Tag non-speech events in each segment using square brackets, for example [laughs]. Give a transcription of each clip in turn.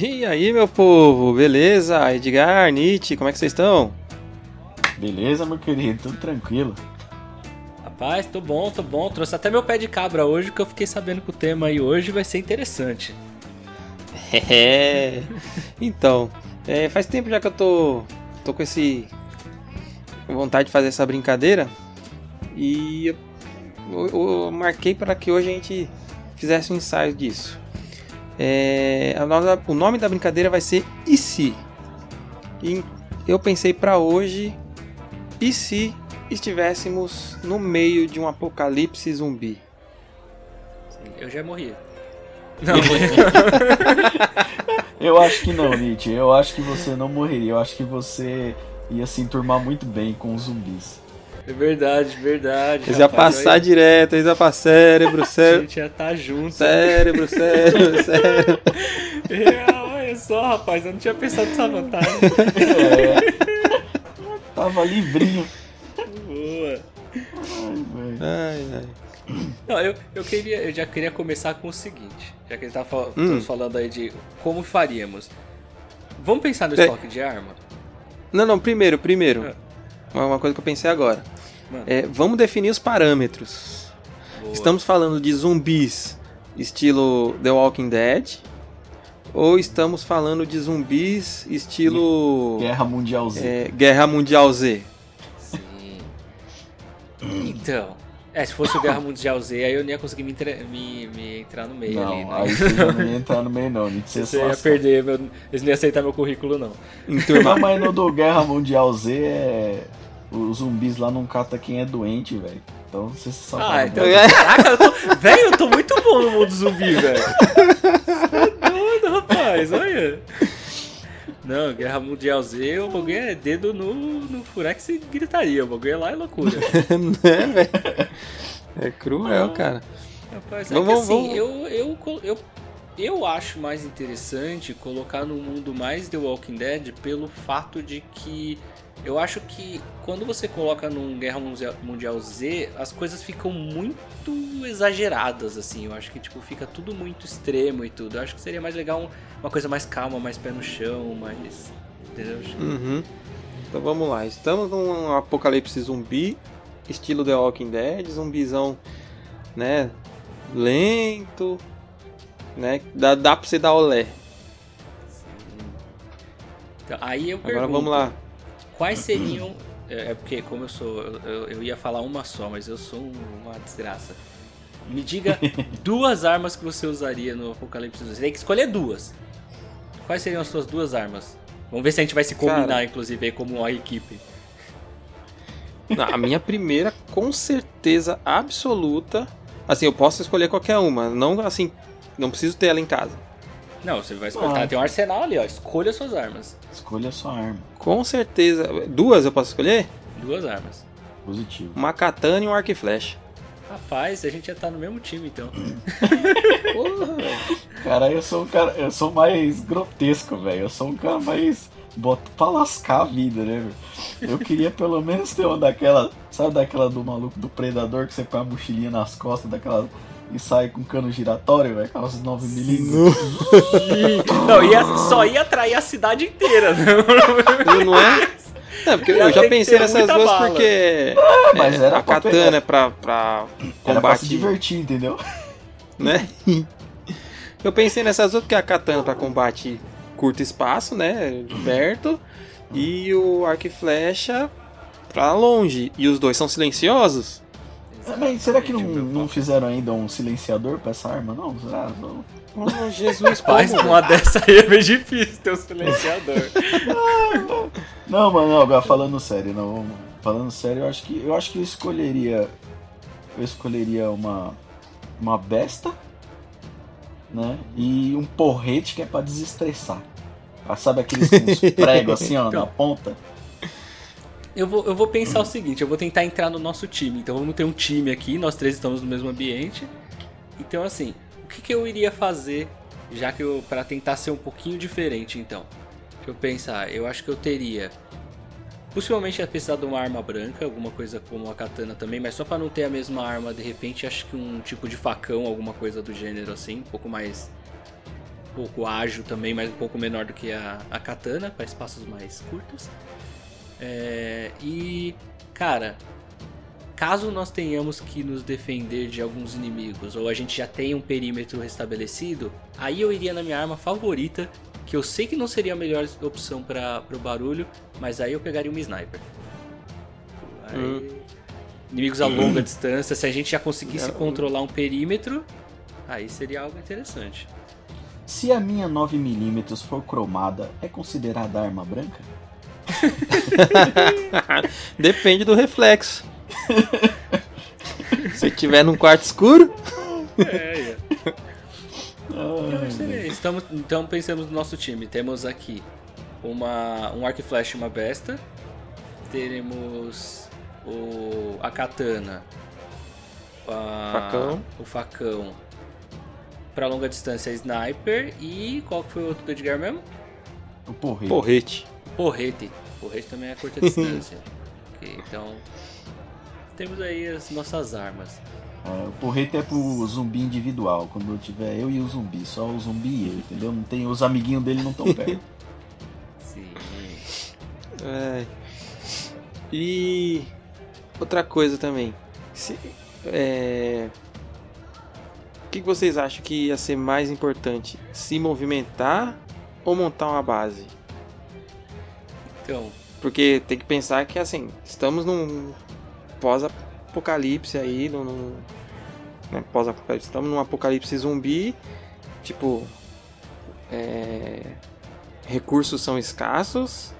E aí, meu povo, beleza? Edgar, Nietzsche, como é que vocês estão? Beleza, meu querido, tudo tranquilo. Rapaz, tô bom, tô bom. Trouxe até meu pé de cabra hoje, que eu fiquei sabendo que o tema aí hoje vai ser interessante. [laughs] É. Então, é, faz tempo já que eu tô, tô com esse vontade de fazer essa brincadeira e eu, eu- eu marquei para que hoje a gente fizesse um ensaio disso. É, nossa- o nome da brincadeira vai ser E se? E eu pensei para hoje e se estivéssemos no meio de um apocalipse zumbi? Eu já morri. Não, [laughs] [laughs] Eu acho que não, Nietzsche. Eu acho que você não morreria. Eu acho que você ia se enturmar muito bem com os zumbis. É verdade, verdade. Eles iam passar olha, direto, eles iam pra cérebro, [laughs] A cérebro. gente ia tá junto. Cérebro, cérebro, [laughs] cérebro. É, olha só, rapaz, eu não tinha pensado nessa vantagem. É. Tava livrinho. Boa. Ai, velho. Ai, ai. Não, eu, eu queria, eu já queria começar com o seguinte, já que ele tá fal- Hum. falando aí de como faríamos. Vamos pensar no É. estoque de arma? Não, não, primeiro, primeiro. É. Uma uma coisa que eu pensei agora. É, vamos definir os parâmetros. boa. Estamos falando de zumbis estilo The Walking Dead? Ou estamos falando de zumbis estilo Guerra Mundial Z. é, Guerra Mundial Z? Sim. Então, é, se fosse o Guerra Mundial Z, aí eu não ia conseguir me, entre- me- me entrar no meio ali, não, né? aí você não ia entrar no meio, não. [laughs] Você só ia perder, meu, eles não iam aceitar meu currículo, não. Não, mas no do Guerra Mundial Z é. Os zumbis lá não cata quem é doente, velho. Então você se salva. Ah, então. É. Caraca, eu tô. Velho, eu tô muito bom no mundo zumbi, velho. Tá doido, rapaz, olha. Não, Guerra Mundial Z, o bagulho é dedo no, no furex e gritaria. O bagulho é lá [laughs] é loucura. né, velho? É cruel, cara. Rapaz, é Vamos- que vamos- assim, vamos- eu, eu, eu, eu acho mais interessante colocar no mundo mais The Walking Dead pelo fato de que eu acho que quando você coloca num Guerra Mundial, Z, as coisas ficam muito exageradas, assim. Eu acho que tipo, fica tudo muito extremo e tudo. Eu acho que seria mais legal um- uma coisa mais calma, mais pé no chão, mais. Entendeu? Uhum. Então vamos lá. Estamos num apocalipse zumbi, estilo The Walking Dead, zumbizão, né? Lento, né? Dá, dá pra você dar olé. Então, aí eu Agora pergunto, vamos lá. Quais seriam. É é porque, como eu sou. Eu, eu- ia falar uma só, mas eu sou um- uma desgraça. Me diga [laughs] duas armas que você usaria no Apocalipse Zumbi. Você tem que escolher duas. Quais seriam as suas duas armas? Vamos ver se a gente vai se combinar, Cara. inclusive, como uma equipe. A minha primeira, com certeza absoluta. Assim, eu posso escolher qualquer uma. Não assim, não preciso ter ela em casa. Não, você vai escolher. Ah. tem um arsenal ali, ó. Escolha suas armas. Escolha a sua arma. Com certeza. Duas eu posso escolher? Duas armas. Positivo. Uma katana e um arco e flecha. Rapaz, a gente já tá no mesmo time, então. [laughs] Porra, velho. Cara, eu sou um cara. Eu sou mais grotesco, velho. Eu sou um cara mais. Bota pra lascar a vida, né, velho? Eu queria pelo menos ter uma daquela. Sabe daquela do maluco do predador que você põe a mochilinha nas costas daquela. E sai com cano giratório, velho? Aquelas 9mm. Não, ia, só ia atrair a cidade inteira. né? Não é? É, porque eu já pensei nessas duas bala. porque mas é, era a pra katana é pra, pra Era pra se combate, divertir, entendeu? né? Eu pensei nessas duas porque a katana pra combate curto espaço, né, perto, e o arco e flecha pra longe. E os dois são silenciosos? É, Mas será que não, não fizeram ainda um silenciador pra essa arma? Não, será? Não. Oh, Jesus, [laughs] Rapaz, como? uma dessa aí é meio difícil ter um silenciador. [laughs] Não, mano, não, agora falando sério, não. Falando sério, eu acho que eu acho que eu escolheria eu escolheria uma uma besta, né? E um porrete que é pra desestressar. Ah, Sabe aqueles com uns [laughs] pregos assim, ó, na ponta? Eu vou, eu vou pensar o seguinte, eu vou tentar entrar no nosso time. Então vamos ter um time aqui, nós três estamos no mesmo ambiente. Então assim, o que, que eu iria fazer, já que eu para tentar ser um pouquinho diferente, então? Deixa eu pensar, eu acho que eu teria Possivelmente ia precisar de uma arma branca, alguma coisa como a katana também, mas só pra não ter a mesma arma, de repente acho que um tipo de facão, alguma coisa do gênero assim, um pouco mais pouco ágil também, mas um pouco menor do que a, a katana, para espaços mais curtos. É, e, cara, caso nós tenhamos que nos defender de alguns inimigos, ou a gente já tem um perímetro restabelecido, aí eu iria na minha arma favorita, que eu sei que não seria a melhor opção para o barulho, mas aí eu pegaria uma sniper. Aí, hum. Inimigos a longa distância, se a gente já conseguisse controlar um perímetro, aí seria algo interessante. Se a minha 9mm for cromada, é considerada arma branca? [laughs] Depende do reflexo. Se tiver num quarto escuro. É, é. Estamos, então pensamos no nosso time. Temos aqui uma, um arco e flash e uma besta. Teremos o, a katana. A, facão. O facão. Para longa distância, sniper. E qual que foi o outro do Edgar mesmo? O porrete. Porrete. Porrete. Porrete também é curta distância. [laughs] okay, então, temos aí as nossas armas. É, o porrete é pro zumbi individual, quando tiver eu e o zumbi, só o zumbi e eu, entendeu? Não tem, os amiguinhos dele não estão [laughs] perto. Sim. É. E outra coisa também. Se, é... O que vocês acham que ia ser mais importante? Se movimentar ou montar uma base? Então. Porque tem que pensar que assim, estamos num pós-apocalipse aí, no, no né, pós-apocalipse, estamos num apocalipse zumbi, tipo, é, recursos são escassos.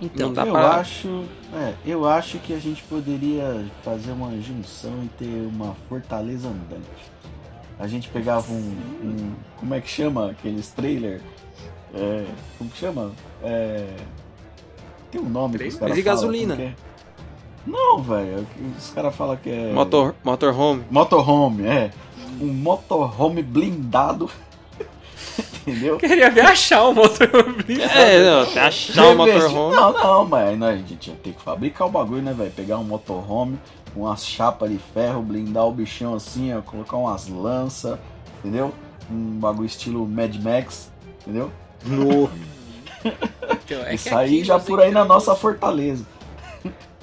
Então, eu pra... acho, é, eu acho que a gente poderia fazer uma junção e ter uma fortaleza andante. A gente pegava um, um como é que chama aqueles trailer? É, como que chama? É, tem um nome que os caras falam. de gasolina. É? Não, velho. Os caras falam que é. Motor, motorhome. Motorhome, é. Um motorhome blindado. [laughs] Entendeu? Queria ver achar o motorhome blindado. É, não, achar o motorhome. Não, não, mas a gente ia ter que fabricar o bagulho, né, velho? Pegar um motorhome, umas chapas de ferro, blindar o bichão assim, ó, colocar umas lanças, entendeu? Um bagulho estilo Mad Max, entendeu? No. Então, é Isso aí já por aí na nossa fortaleza.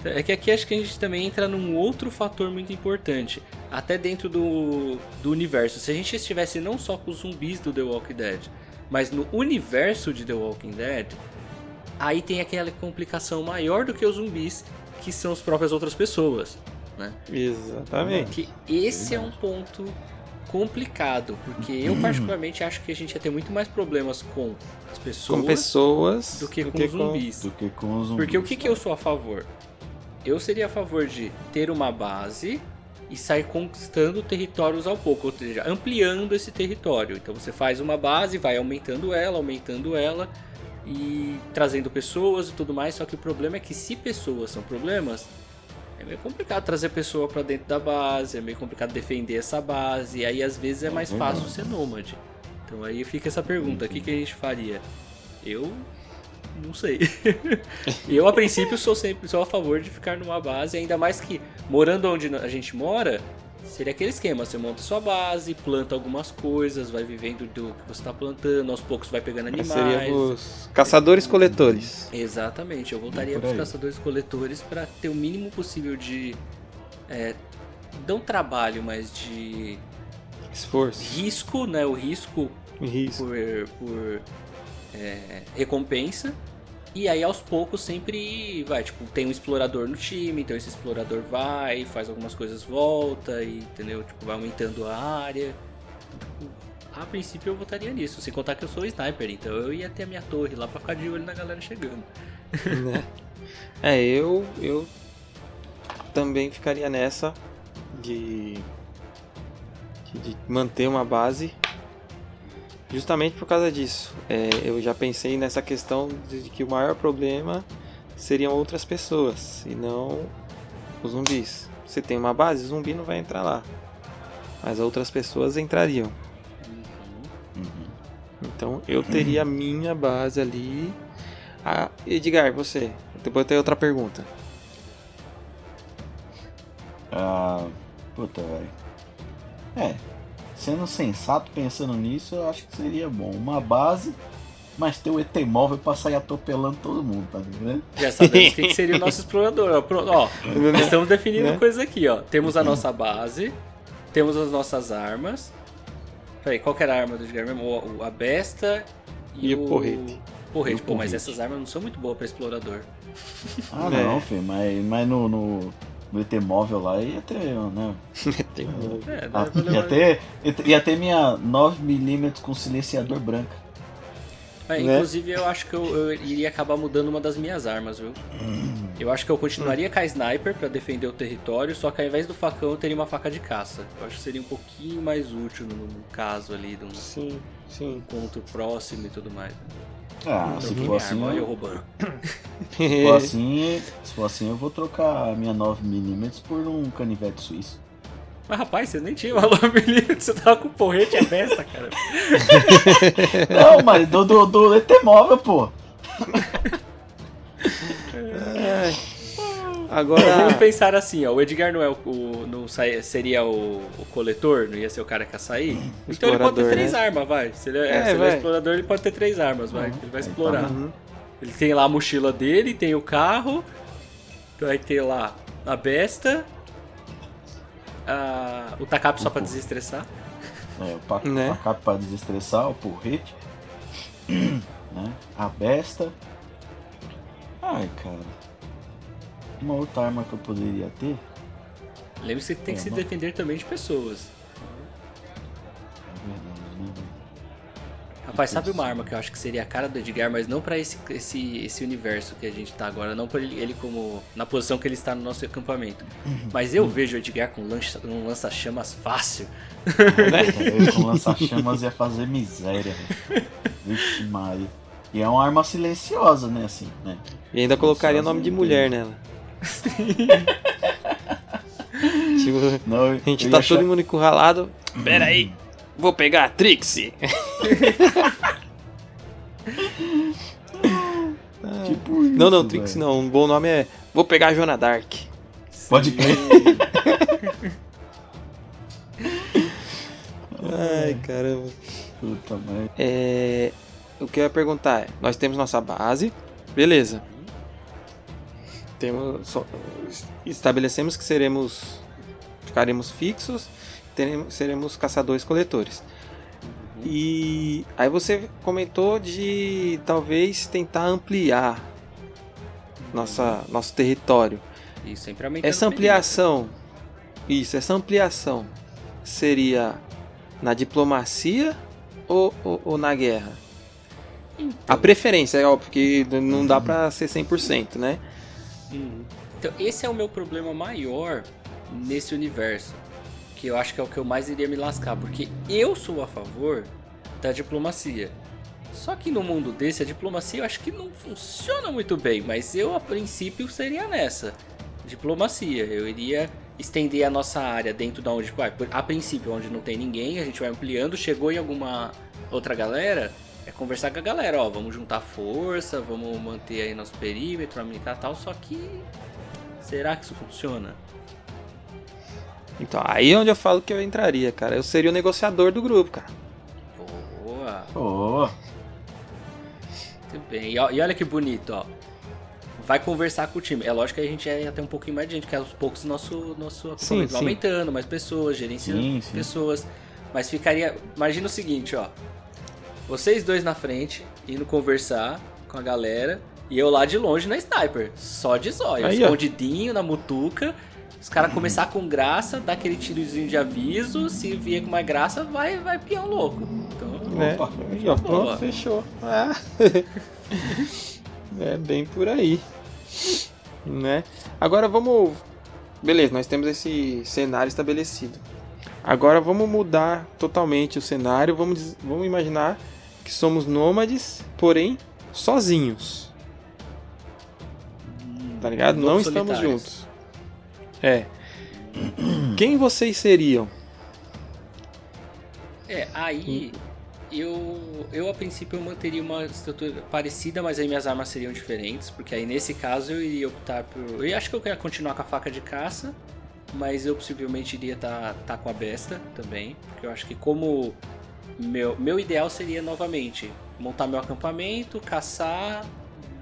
É que aqui acho que a gente também entra num outro fator muito importante. Até dentro do, do universo. Se a gente estivesse não só com os zumbis do The Walking Dead, mas no universo de The Walking Dead, aí tem aquela complicação maior do que os zumbis, que são as próprias outras pessoas. Né? Exatamente. Que esse é um ponto complicado, porque eu particularmente acho que a gente ia ter muito mais problemas com as pessoas, com pessoas do que, do com, que zumbis. Com, do que com os zumbis. Porque o que, que eu sou a favor? Eu seria a favor de ter uma base e sair conquistando territórios ao pouco, ou seja, ampliando esse território. Então você faz uma base, vai aumentando ela, aumentando ela e trazendo pessoas e tudo mais. Só que o problema é que se pessoas são problemas, é meio complicado trazer pessoa para dentro da base, é meio complicado defender essa base, e aí às vezes é mais fácil ser nômade. Então aí fica essa pergunta, o que, que a gente faria? Eu não sei. [laughs] eu a princípio sou sempre sou a favor de ficar numa base, ainda mais que morando onde a gente mora, Seria aquele esquema, você monta sua base, planta algumas coisas, vai vivendo do que você está plantando, aos poucos vai pegando animais. Seria os caçadores-coletores. Exatamente, eu voltaria para os caçadores-coletores para ter o mínimo possível de. É, não trabalho, mas de. Esforço. Risco, né? O risco, risco. por, por é, recompensa e aí aos poucos sempre vai, tipo, tem um explorador no time, então esse explorador vai, faz algumas coisas, volta e entendeu? Tipo, vai aumentando a área. A princípio eu votaria nisso, sem contar que eu sou sniper, então eu ia ter a minha torre lá pra ficar de olho na galera chegando. [laughs] Né? É, eu eu também ficaria nessa de, de manter uma base Justamente por causa disso. É, eu já pensei nessa questão de que o maior problema seriam outras pessoas e não os zumbis. Você tem uma base, o zumbi não vai entrar lá. Mas outras pessoas entrariam. Uhum. Então eu teria a minha base ali. Ah, Edgar, você. Depois tem outra pergunta. Ah, puta, velho. É, sendo sensato pensando nisso, eu acho que seria bom. Uma base, mas ter o ET móvel pra sair atropelando todo mundo, tá ligado? Já sabemos [laughs] quem que seria o nosso explorador. Ó, Pronto, ó, nós estamos definindo Né? coisas aqui, ó. Temos a nossa base, temos as nossas armas. Peraí, qual que era a arma do Edgar mesmo? O- A besta e, E o porrete. Porrete, E o pô, mas porrete. essas armas não são muito boas pra explorador. Ah, É. não, filho, mas, mas no, no, no ET móvel lá ia ter, né? [laughs] Tem um- É, Ah, ia, ter, ia ter minha 9mm com silenciador branca. É, né? Inclusive, eu acho que eu, eu iria acabar mudando uma das minhas armas, viu? Eu acho que eu continuaria com a sniper pra defender o território, só que ao invés do facão eu teria uma faca de caça. Eu acho que seria um pouquinho mais útil no, no caso ali de um Sim, sim. encontro próximo e tudo mais. Ah, se Troquei for assim, arma, eu roubando. [laughs] se for assim, se for assim, eu vou trocar a minha 9mm por um canivete suíço. Mas rapaz, você nem tinha uma [laughs] 9mm, você tava com porrete e a besta, cara. [laughs] Não, mas do, do, do ET móvel, pô. Vamos Agora, pensar assim, ó, o Edgar não, é o, o- não sai- seria o, o coletor, não ia ser o cara que ia sair? Então ele pode ter três né? armas, vai. Se ele é, É, se ele é explorador, ele pode ter três armas, vai. Ele vai tá explorar. Uhum. Ele tem lá a mochila dele, tem o carro, vai ter lá a besta, a- o tacape só pra Uhum. desestressar. É, o pa- Né? pra desestressar, o porrete. [clears throat] né? A besta. Ai, cara. Uma outra arma que eu poderia ter. Lembre-se que tem que É, se não- defender também de pessoas. É verdade, né? Rapaz, sabe uma arma que eu acho que seria a cara do Edgar, mas não pra esse, esse, esse universo que a gente tá agora, não pra ele, ele como. na posição que ele está no nosso acampamento. Mas eu vejo o Edgar com lança, um lança-chamas fácil. [laughs] Eu com lança-chamas ia fazer miséria, velho. Vixe Maria. E é uma arma silenciosa, né? Assim, né? e ainda colocaria nome de mulher nela. Tipo, Não, a gente tá achar- todo mundo encurralado. Pera aí, vou pegar a Trixie. [laughs] Tipo Não, não, isso, Trixie não. Um bom nome é Vou pegar a Joana Dark. Pode crer. [laughs] Ai, caramba. Puta merda. É, o que eu ia perguntar é: nós temos nossa base, beleza. Temos, só- estabelecemos que seremos, ficaremos fixos, teremos, seremos caçadores-coletores. E aí você comentou de talvez tentar ampliar nossa, nosso território. E sempre aumentando Essa ampliação, isso, essa ampliação seria na diplomacia ou, ou, ou na guerra? perímetro. A preferência, é óbvio que não dá pra ser 100%, né? Uhum. Então, esse é o meu problema maior nesse universo. Que eu acho que é o que eu mais iria me lascar. Porque eu sou a favor da diplomacia. Só que no mundo desse, a diplomacia eu acho que não funciona muito bem. Mas eu, a princípio, seria nessa. Diplomacia. Eu iria estender a nossa área dentro da onde. A princípio, onde não tem ninguém, a gente vai ampliando. Chegou em alguma outra galera, é conversar com a galera, ó, vamos juntar força, vamos manter aí nosso perímetro, aumentar tal, só que será que isso funciona? Então, aí é onde eu falo que eu entraria, cara. Eu seria o negociador do grupo, cara. Boa, Pô, muito bem. E, ó- e olha que bonito, ó. Vai conversar com o time. É lógico que a gente ia ter um pouquinho mais de gente, porque aos poucos nosso nosso vai sim. aumentando, mais pessoas, gerenciando Sim, sim. pessoas. Mas ficaria, imagina o seguinte, ó. Vocês dois na frente, indo conversar com a galera, e eu lá de longe na sniper, só de zóio, Aí, ó. escondidinho na mutuca. Os caras começar com graça, dar aquele tirozinho de aviso, se vier com mais graça, vai vai peão louco. Então, Né? Opa. Aí, ó, pronto, fechou. Ah. [laughs] é bem por aí. Né? Agora vamos. Beleza, nós temos esse cenário estabelecido. Agora vamos mudar totalmente o cenário. Vamos, vamos imaginar que somos nômades, porém sozinhos. Tá ligado? Não estamos solitários. juntos. É. [clears throat] Quem vocês seriam? É, aí eu, eu a princípio eu manteria uma estrutura parecida, mas aí minhas armas seriam diferentes, porque aí nesse caso eu iria optar por. Eu acho que eu queria continuar com a faca de caça, mas eu possivelmente iria estar tá, tá com a besta também, porque eu acho que como meu, meu ideal seria novamente montar meu acampamento, caçar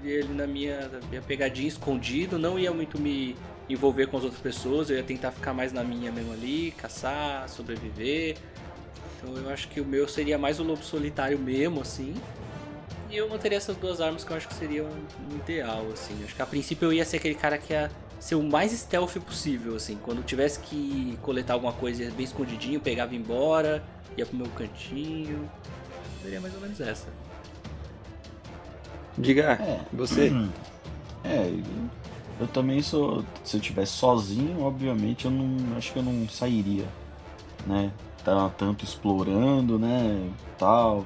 ele na minha, minha pegadinha escondido, não ia muito me envolver com as outras pessoas, eu ia tentar ficar mais na minha mesmo ali, caçar, sobreviver. Então eu acho que o meu seria mais o lobo solitário mesmo, assim. E eu manteria essas duas armas que eu acho que seria um ideal, assim. Acho que a princípio eu ia ser aquele cara que ia ser o mais stealth possível, assim. Quando tivesse que coletar alguma coisa bem escondidinho, pegava embora, ia pro meu cantinho. Seria mais ou menos essa. Diga, é. você. É, eu também sou. Se eu tivesse sozinho, obviamente eu não. Acho que eu não sairia, né? Tá tanto explorando, né? Tal.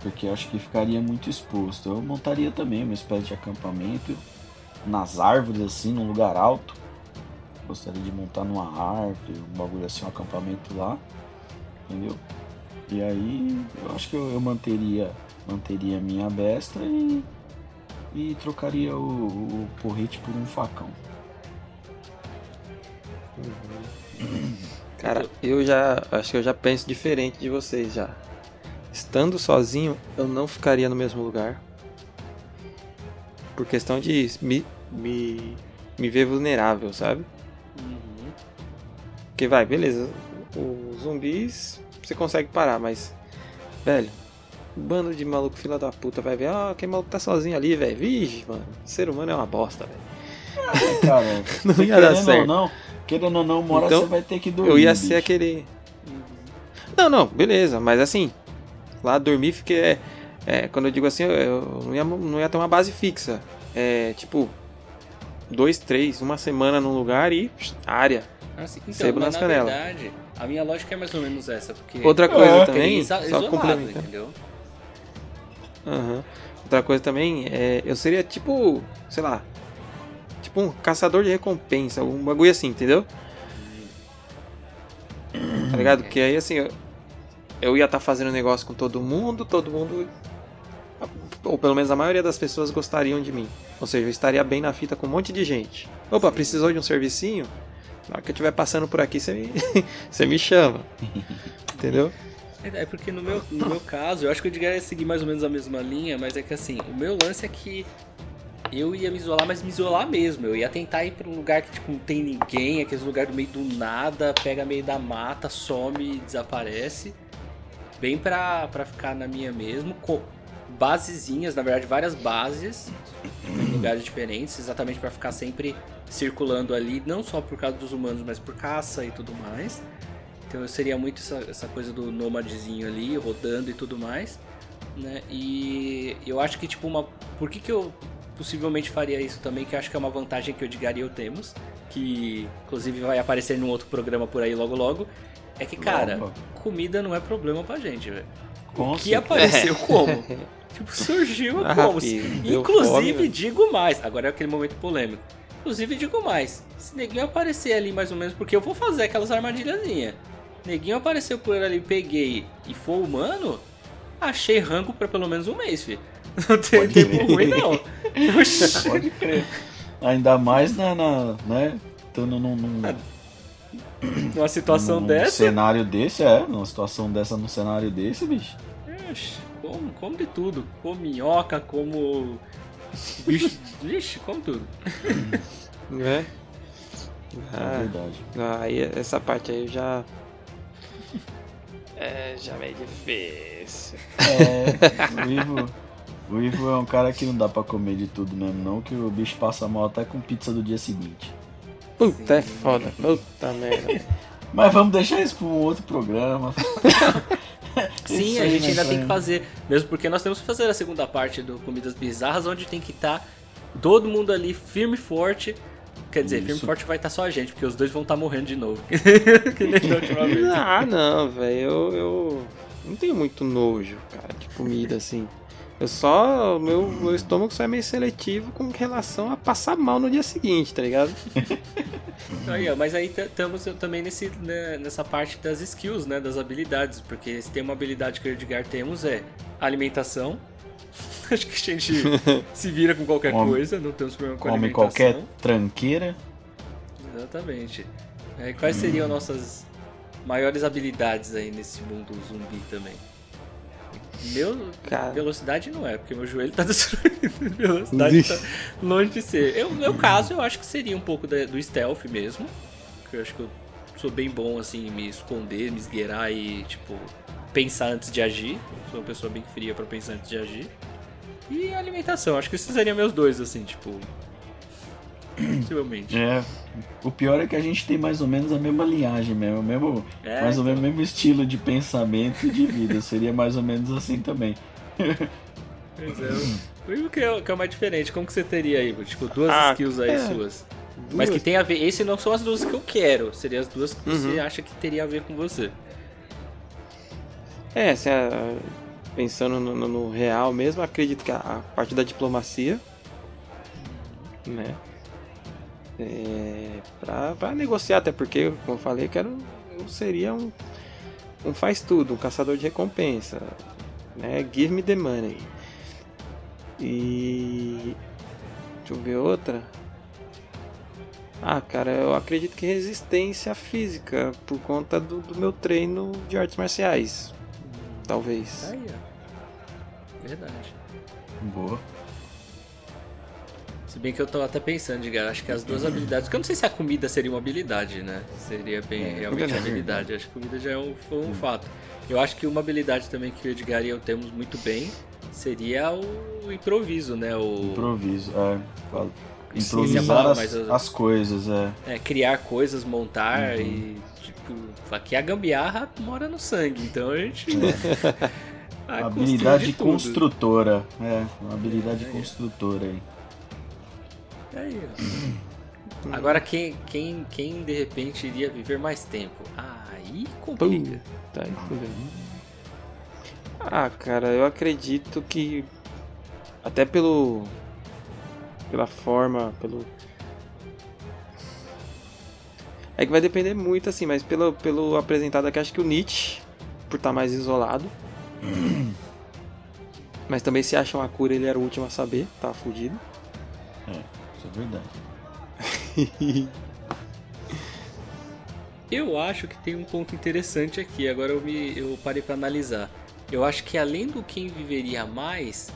Porque acho que ficaria muito exposto. Eu montaria também uma espécie de acampamento nas árvores, assim, num lugar alto. Gostaria de montar numa árvore, um bagulho assim, um acampamento lá. Entendeu? E aí eu acho que eu, eu manteria manteria minha besta e, e trocaria o, o porrete por um facão. [coughs] Cara, eu já acho que eu já penso diferente de vocês já. Estando sozinho, eu não ficaria no mesmo lugar. Por questão de me, me, me ver vulnerável, sabe? Uhum. Porque vai, beleza. Os zumbis você consegue parar, mas. Velho, Bando de maluco fila da puta vai ver, ah, quem maluco tá sozinho ali, velho. Vixe, mano, ser humano é uma bosta, velho. Ah, cara, [laughs] não ia dar certo. Ou não, querendo ou não, uma hora então, você vai ter que dormir. Eu ia bicho. ser aquele. Não, não, beleza, mas assim, lá dormir fiquei. É, é, quando eu digo assim, eu não ia, não ia ter uma base fixa. É tipo, dois, três, uma semana num lugar e área. Assim, então, Sebo nas canelas. Verdade, a minha lógica é mais ou menos essa. Porque Outra coisa é, também, só complementando. Entendeu? Uhum. Outra coisa também, é, eu seria tipo, sei lá, tipo um caçador de recompensa, um bagulho assim, entendeu? Tá ligado? Porque aí assim, eu, eu ia estar tá fazendo negócio com todo mundo, todo mundo, ou pelo menos a maioria das pessoas gostariam de mim. Ou seja, eu estaria bem na fita com um monte de gente. Opa, precisou de um servicinho? Na hora que eu estiver passando por aqui, você me, [laughs] você me chama. [laughs] Entendeu? É, é porque no meu, no meu caso, eu acho que eu devia seguir mais ou menos a mesma linha, mas é que assim, o meu lance é que eu ia me isolar, mas me isolar mesmo. Eu ia tentar ir pra um lugar que tipo, não tem ninguém, aqueles lugares do meio do nada, pega meio da mata, some, desaparece. Bem pra, pra ficar na minha mesmo, basezinhas, na verdade várias bases em lugares diferentes, exatamente para ficar sempre circulando ali, não só por causa dos humanos, mas por caça e tudo mais. Então eu seria muito essa, essa coisa do nômadezinho ali, rodando e tudo mais. Né? E eu acho que, tipo, uma. Por que, que eu possivelmente faria isso também? Que eu acho que é uma vantagem que o Edgar e eu temos. Que inclusive vai aparecer num outro programa por aí logo logo. É que, cara, Opa. comida não é problema pra gente, velho. O que apareceu [laughs] como? Tipo, surgiu [laughs] ah, como? Inclusive, fome, digo mais. Agora é aquele momento polêmico. Inclusive, digo mais. Se ninguém aparecer ali mais ou menos, porque eu vou fazer aquelas armadilhazinhas. Neguinho apareceu por ali, peguei e foi humano, achei rango pra pelo menos um mês, filho. [laughs] Não tem tempo ruim, não. [laughs] Pode crer. Ainda mais na, na né? Estando num, num, numa situação num dessa. cenário desse, é. Numa situação dessa, num cenário desse, bicho. Como, como de tudo. Como minhoca, como. Bicho. [laughs] Ixi, como tudo. [laughs] É? Ah, é verdade. Ah, aí essa parte aí eu já é, já meio difícil. É, o [laughs] Ivo, o Ivo é um cara que não dá pra comer de tudo mesmo, não, que o bicho passa mal até com pizza do dia seguinte. Puta, é foda. Puta merda. Mas vamos deixar isso pra um outro programa. [laughs] Sim, a gente ainda tem que fazer. Mesmo porque nós temos que fazer a segunda parte do Comidas Bizarras, onde tem que estar tá todo mundo ali firme e forte Quer dizer, Isso. firme forte vai estar só a gente, porque os dois vão estar morrendo de novo. [laughs] que nem da última vez. Ah, não, velho. Eu, eu não tenho muito nojo, cara, de comida assim. Eu só. Meu, meu estômago só é meio seletivo com relação a passar mal no dia seguinte, tá ligado? [laughs] aí, ó, mas aí estamos também nesse, né, nessa parte das skills, né? Das habilidades. Porque se tem uma habilidade que o Edgar temos é alimentação, [laughs] Acho que a gente [laughs] se vira com qualquer come, coisa, não temos problema com come qualquer tranqueira. Exatamente. É, quais seriam nossas maiores habilidades aí nesse mundo zumbi também? Meu, Cara. velocidade não é, porque meu joelho tá [laughs] destruído. velocidade tá longe de ser. Eu, no meu caso, eu acho que seria um pouco da- do stealth mesmo. Que eu acho que eu sou bem bom, assim, em me esconder, me esgueirar e, tipo, pensar antes de agir. Sou uma pessoa bem fria pra pensar antes de agir. E a alimentação, acho que esses seriam meus dois, assim, tipo. Possivelmente. É. O pior é que a gente tem mais ou menos a mesma linhagem mesmo, mesmo, É, mais ou então. menos o mesmo estilo de pensamento e de vida. Seria mais ou menos assim também. Pois é. O que é, o que é mais diferente? Como que você teria aí? Tipo, duas Ah, skills aí é. suas. Mas que Duas. tem a ver. Esse não são as duas que eu quero. Seriam as duas que você Uhum. acha que teria a ver com você. É, se a- pensando no, no- no real mesmo, acredito que a, a parte da diplomacia, né? É, pra, pra negociar, até porque, como eu falei, eu quero, eu seria um, um faz tudo, um caçador de recompensa, né? Give me the money. E deixa eu ver outra. Ah, cara, eu acredito que resistência física por conta do, do meu treino de artes marciais. Talvez. Aí, ó. Verdade. Boa. Se bem que eu tô até pensando, diga, acho que as duas habilidades. Porque eu não sei se a comida seria uma habilidade, né? Seria bem É, realmente uma verdade. habilidade. Acho que comida já é um, foi um fato. Eu acho que uma habilidade também que o Edgar e eu temos muito bem seria o improviso, né? O Improviso. É. Improvisar as, eu- as coisas, é. é, criar coisas, montar Uhum. e tipo, aqui a gambiarra mora no sangue, então a gente [laughs] Ah, habilidade construir de tudo. construtora. É, uma habilidade É. construtora aí. Aí, ó. Agora quem, quem, quem de repente iria viver mais tempo? Aí complica. Tá. Ah, cara, eu acredito que até pelo pela forma, pelo é que vai depender muito assim, mas pelo pelo apresentado aqui acho que o Nietzsche por estar mais isolado. mas também se acham a cura, ele era o último a saber, tava fudido. É, isso é verdade. [laughs] Eu acho que tem um ponto interessante aqui, agora eu, me, eu parei pra analisar. Eu acho que além do quem viveria mais,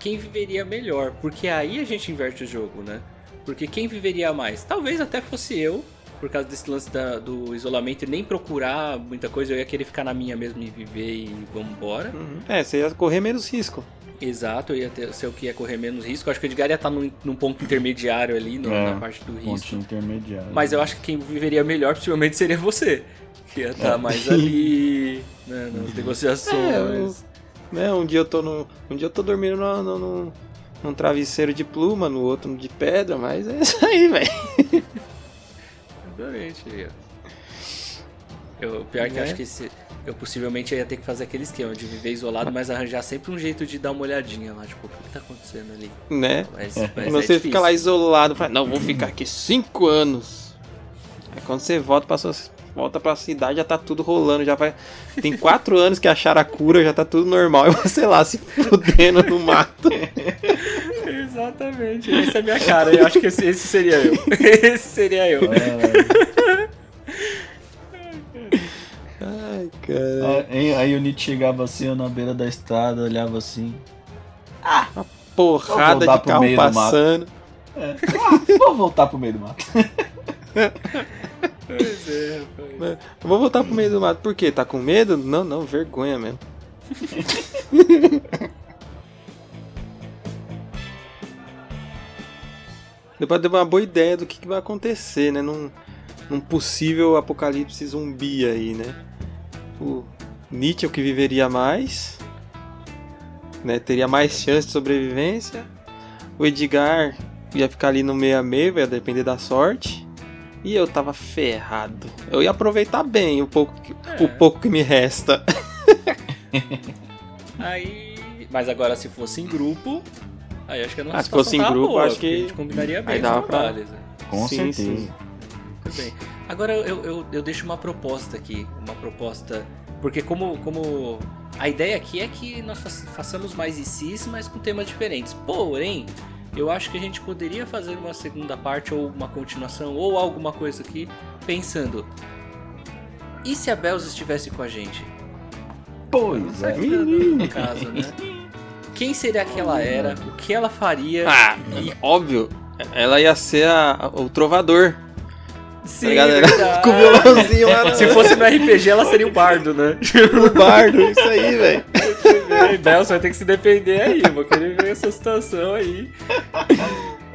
quem viveria melhor. Porque aí a gente inverte o jogo, né? Porque quem viveria mais? Talvez até fosse eu, por causa desse lance da- do isolamento e nem procurar muita coisa, eu ia querer ficar na minha mesmo e viver e vambora. Uhum. É, você ia correr menos risco. Exato, eu ia ter, ser o que ia correr menos risco. Eu acho que o Edgar ia estar num, num ponto intermediário ali, no- É, na parte do risco. Intermediário. Mas eu acho que quem viveria melhor possivelmente seria você. Que ia estar É. mais [laughs] ali, né, nas negociações. Né, um dia eu tô no, um dia eu tô dormindo no, no- no- num travesseiro de pluma, no outro de pedra, mas é isso aí, velho. [laughs] Aí, ó. Eu, pior que eu Né? acho que esse, eu possivelmente ia ter que fazer aquele esquema de viver isolado, mas arranjar sempre um jeito de dar uma olhadinha lá, tipo, o que, tá acontecendo ali? Né? Mas, É. mas é você difícil. fica lá isolado, fala, não, vou ficar aqui cinco anos. Aí quando você volta pra, sua, volta pra cidade, já tá tudo rolando, já vai. Tem quatro anos que acharam a cura, já tá tudo normal, [laughs] e você lá se fudendo no mato. [laughs] Exatamente, essa é a minha cara. Eu acho que esse, esse seria eu. [laughs] Esse seria eu. É, Ai, [laughs] cara. aí, aí o Nietzsche chegava assim, ó, na beira da estrada, olhava assim. Porrada voltar de pro carro meio do mato. passando. É, ah, vou voltar pro meio do mato. [laughs] Pois é, rapaz. Eu vou voltar pro meio do mato. Por quê? Tá com medo? Não, não, vergonha mesmo. Depois deu uma boa ideia do que, que vai acontecer, né? Num, num possível apocalipse zumbi aí, né? O Nietzsche é o que viveria mais, né? Teria mais chance de sobrevivência. O Edgar ia ficar ali no meio a meio, ia depender da sorte. E eu tava ferrado. Eu ia aproveitar bem o pouco que, É. o pouco que me resta. [laughs] Aí. Mas agora se fosse em grupo. Aí acho que a nossa Ah, se fosse em grupo, boa, acho que A gente combinaria bem aí os dava pra- né? Com Sim, certeza. sim. Muito bem. Agora eu, eu, eu deixo uma proposta aqui. Uma proposta. Porque como, como. A ideia aqui é que nós fa- façamos mais ICs, mas com temas diferentes. Porém, eu acho que a gente poderia fazer uma segunda parte ou uma continuação ou alguma coisa aqui pensando. E se a Bells estivesse com a gente? Pois é. No caso, né? Quem seria que ela era? O que ela faria? Ah, e óbvio, ela ia ser a- o trovador. Sim, verdade. [laughs] Com o violãozinho lá no, Se fosse no RPG, ela seria o bardo, né? no bardo, isso aí, velho. Bel, você vai ter que se defender aí. Eu vou querer ver essa situação aí.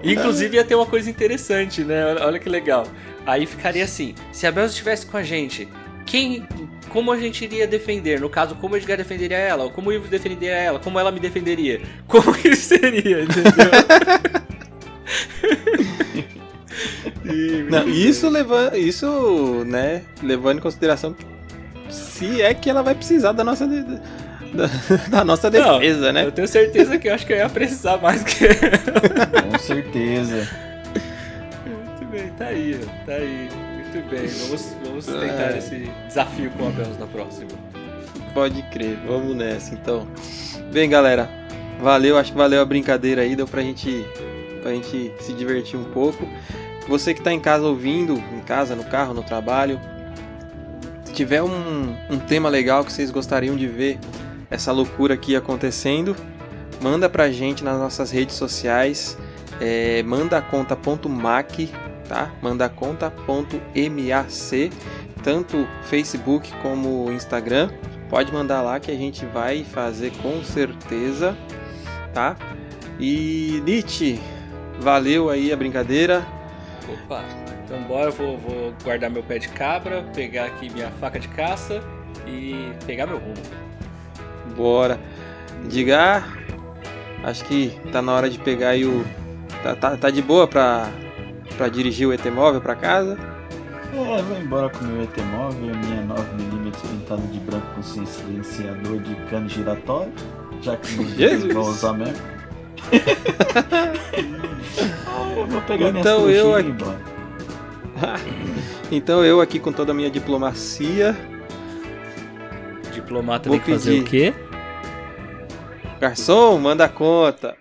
Inclusive ia ter uma coisa interessante, né? Olha, olha que legal. Aí ficaria assim: se a Bel estivesse com a gente, quem. Como a gente iria defender? No caso, como a Edgar defenderia ela? Como o Ivo defenderia ela? Como ela me defenderia? [laughs] Como que seria, entendeu? [laughs] Não, isso levando, isso, né, levando em consideração se é que ela vai precisar da nossa de- da, [laughs] da nossa Não, defesa, né? Eu tenho certeza que eu acho que eu ia precisar mais que Com certeza. Muito bem, tá aí, ó, tá aí. Muito bem, vamos, vamos tentar É. esse desafio com a Bells na próxima. Pode crer, vamos nessa então. Bem, galera, valeu, acho que valeu a brincadeira aí, deu pra gente, pra gente se divertir um pouco. Você que tá em casa ouvindo, em casa, no carro, no trabalho, se tiver um, um tema legal que vocês gostariam de ver essa loucura aqui acontecendo, manda pra gente nas nossas redes sociais, é, mandaconta.mac, tá? mandaconta.mac, tanto Facebook como Instagram. Pode mandar lá que a gente vai fazer com certeza, tá? E Nietzsche, valeu aí a brincadeira. Opa, então bora, eu vou, vou guardar meu pé de cabra, pegar aqui minha faca de caça e pegar meu rumo. Bora. Diga, acho que tá na hora de pegar aí o. Tá, tá, tá de boa pra, pra dirigir o ET-móvel pra casa? É, vou embora com o meu ET-móvel, a minha 9mm pintada de branco com silenciador de cano giratório, já que [laughs] não Jesus. vão usar mesmo. [laughs] Eu vou pegar Então eu e aqui- [laughs] então eu aqui com toda a minha diplomacia, Diplomata Vou tem que fazer pedir. o quê? garçom, manda a conta.